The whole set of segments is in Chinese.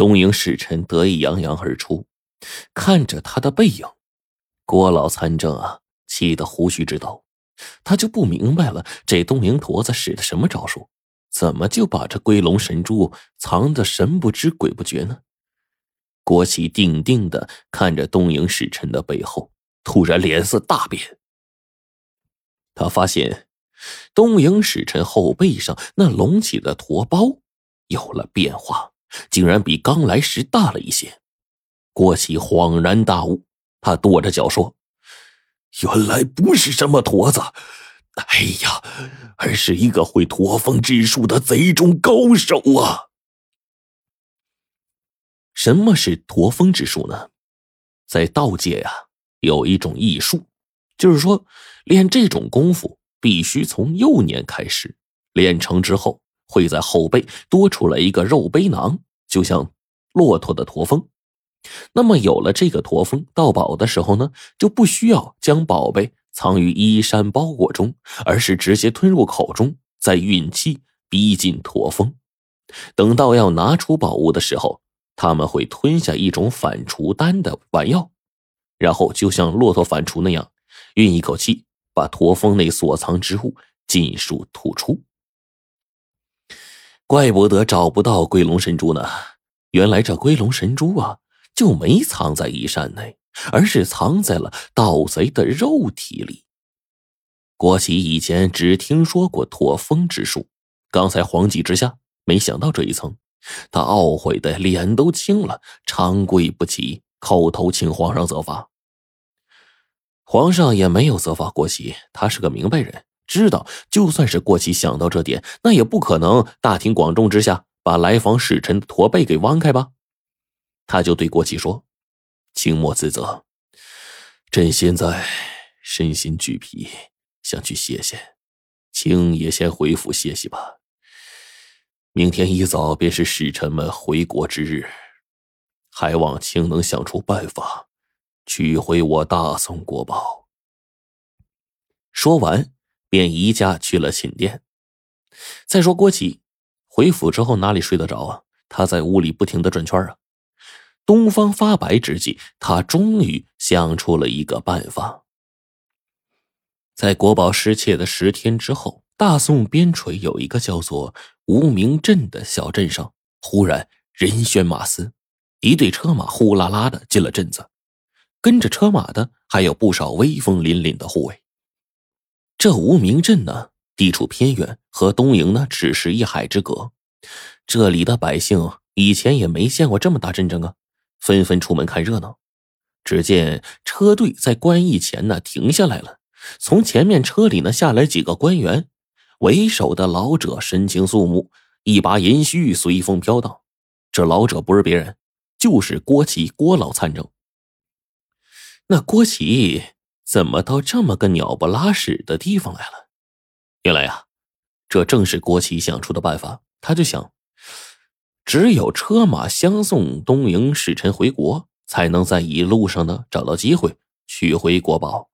东营使臣得意洋洋而出，看着他的背影，郭老参政啊，气得胡须直抖。他就不明白了，这东营驼子使的什么招数？怎么就把这龟龙神珠藏得神不知鬼不觉呢？郭启定定的看着东营使臣的背后，突然脸色大变。他发现东营使臣后背上那隆起的驼包有了变化，竟然比刚来时大了一些。郭启恍然大悟，他跺着脚说：“原来不是什么驼子。”哎呀，而是一个会驼峰之术的贼中高手啊！什么是驼峰之术呢？在道界呀，有一种艺术，就是说练这种功夫必须从幼年开始，练成之后会在后背多出来一个肉背囊，就像骆驼的驼峰。那么有了这个驼峰，盗宝的时候呢，就不需要将宝贝。藏于衣衫包裹中，而是直接吞入口中，再运气逼近驼峰。等到要拿出宝物的时候，他们会吞下一种反刍丹的丸药，然后就像骆驼反刍那样，运一口气，把驼峰内所藏之物尽数吐出。怪不得找不到龟龙神珠呢，原来这龟龙神珠啊，就没藏在衣衫内。而是藏在了盗贼的肉体里。郭启以前只听说过驼峰之术，刚才黄急之下，没想到这一层，他懊悔的脸都青了，长跪不起，叩头请皇上责罚。皇上也没有责罚郭启，他是个明白人，知道就算是郭启想到这点，那也不可能大庭广众之下把来访使臣的驼背给弯开吧。他就对郭启说。请莫自责，朕现在身心俱疲，想去歇歇，请也先回府歇息吧。明天一早便是使臣们回国之日，还望卿能想出办法，取回我大宋国宝。说完，便移驾去了寝殿。再说郭启回府之后哪里睡得着啊？他在屋里不停的转圈啊。东方发白之际，他终于想出了一个办法。在国宝失窃的十天之后，大宋边陲有一个叫做无名镇的小镇上，忽然人喧马嘶，一队车马呼啦啦的进了镇子，跟着车马的还有不少威风凛凛的护卫。这无名镇呢，地处偏远，和东营呢只是一海之隔，这里的百姓以前也没见过这么大阵仗啊。纷纷出门看热闹，只见车队在官驿前呢停下来了。从前面车里呢下来几个官员，为首的老者神情肃穆，一把银须随风飘荡。这老者不是别人，就是郭启郭老参政。那郭启怎么到这么个鸟不拉屎的地方来了？原来呀，这正是郭启想出的办法。他就想。只有车马相送东营使臣回国，才能在一路上呢找到机会取回国宝。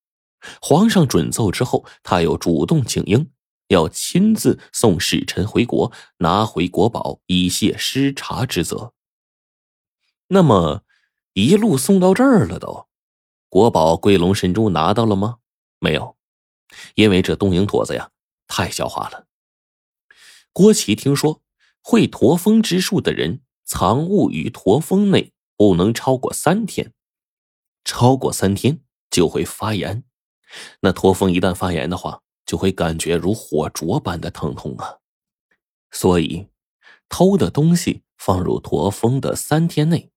皇上准奏之后，他又主动请缨，要亲自送使臣回国，拿回国宝，以谢失察之责。那么，一路送到这儿了，都国宝贵龙神珠拿到了吗？没有，因为这东瀛坨子呀太狡猾了。郭启听说。会驼峰之术的人藏物于驼峰内不能超过三天，超过三天就会发炎。那驼峰一旦发炎的话，就会感觉如火灼般的疼痛啊。所以，偷的东西放入驼峰的三天内，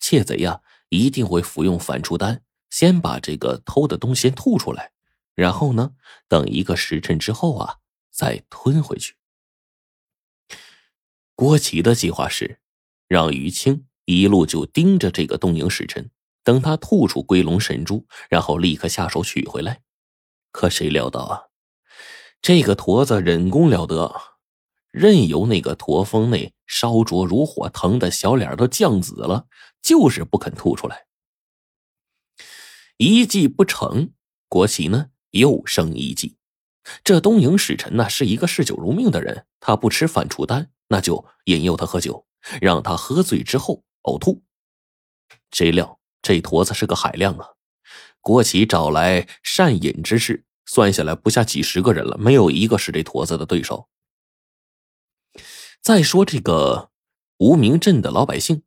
窃贼呀一定会服用反刍丹，先把这个偷的东西吐出来，然后呢，等一个时辰之后啊，再吞回去。郭琦的计划是，让于青一路就盯着这个东营使臣，等他吐出龟龙神珠，然后立刻下手取回来。可谁料到啊，这个驼子忍功了得，任由那个驼峰内烧灼如火，疼的小脸都酱紫了，就是不肯吐出来。一计不成，郭启呢又生一计。这东营使臣呢是一个嗜酒如命的人，他不吃反刍丹。那就引诱他喝酒，让他喝醉之后呕吐。谁料这坨子是个海量啊！国旗找来善饮之士，算下来不下几十个人了，没有一个是这坨子的对手。再说这个无名镇的老百姓，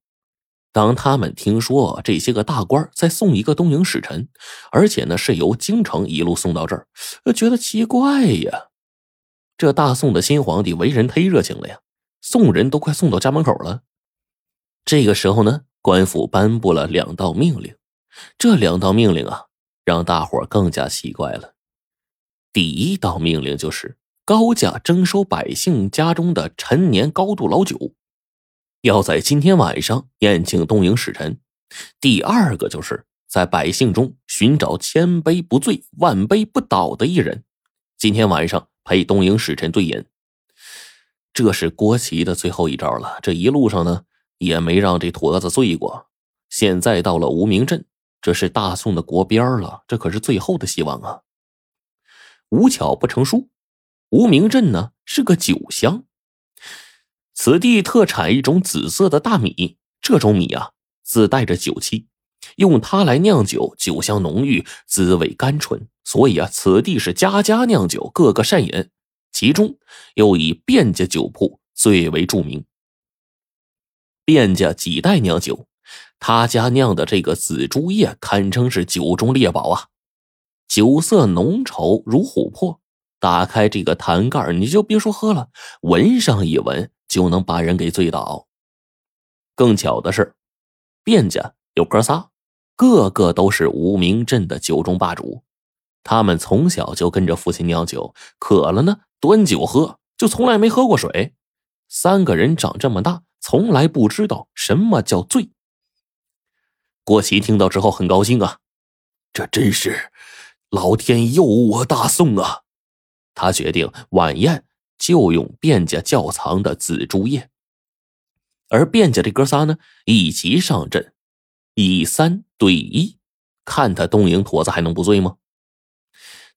当他们听说这些个大官在送一个东瀛使臣，而且呢是由京城一路送到这儿，觉得奇怪呀。这大宋的新皇帝为人忒热情了呀，送人都快送到家门口了。这个时候呢，官府颁布了两道命令，这两道命令啊，让大伙更加奇怪了。第一道命令就是高价征收百姓家中的陈年高度老酒，要在今天晚上宴请东瀛使臣。第二个就是在百姓中寻找千杯不醉、万杯不倒的一人，今天晚上。陪东瀛使臣对饮，这是郭琦的最后一招了。这一路上呢，也没让这坨子醉过。现在到了无名镇，这是大宋的国边了，这可是最后的希望啊！无巧不成书，无名镇呢是个酒乡，此地特产一种紫色的大米，这种米啊自带着酒气，用它来酿酒，酒香浓郁，滋味甘醇。所以啊，此地是家家酿酒，个个善饮，其中又以卞家酒铺最为著名。卞家几代酿酒，他家酿的这个紫竹叶堪称是酒中猎宝啊，酒色浓稠如琥珀。打开这个坛盖你就别说喝了，闻上一闻就能把人给醉倒。更巧的是，卞家有哥仨，个个都是无名镇的酒中霸主。他们从小就跟着父亲酿酒，渴了呢端酒喝，就从来没喝过水。三个人长这么大，从来不知道什么叫醉。郭琦听到之后很高兴啊，这真是老天佑我大宋啊！他决定晚宴就用卞家窖藏的紫竹叶，而卞家这哥仨呢一齐上阵，以三对一，看他东瀛坨子还能不醉吗？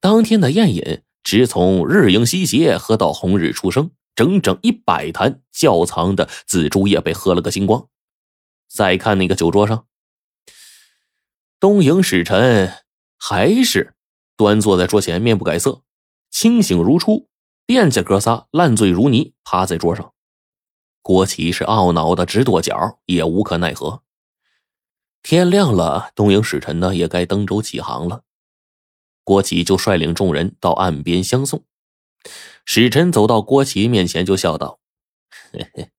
当天的宴饮，直从日影西斜喝到红日初升，整整一百坛窖藏的紫竹叶被喝了个精光。再看那个酒桌上，东瀛使臣还是端坐在桌前，面不改色，清醒如初。卞家哥仨烂醉如泥，趴在桌上。郭琦是懊恼的直跺脚，也无可奈何。天亮了，东瀛使臣呢也该登舟起航了。郭琦就率领众人到岸边相送，使臣走到郭琪面前就笑道：“嘿嘿，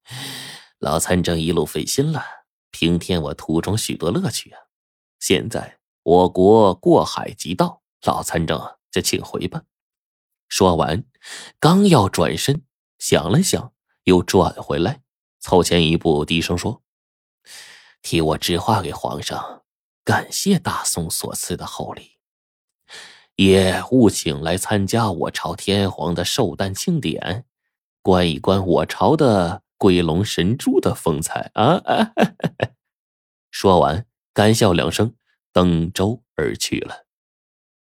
老参政一路费心了，平添我途中许多乐趣啊！现在我国过海即到，老参政就请回吧。”说完，刚要转身，想了想，又转回来，凑前一步，低声说：“替我致话给皇上，感谢大宋所赐的厚礼。”也务请来参加我朝天皇的寿诞庆典，观一观我朝的龟龙神珠的风采啊！说完，干笑两声，登舟而去了。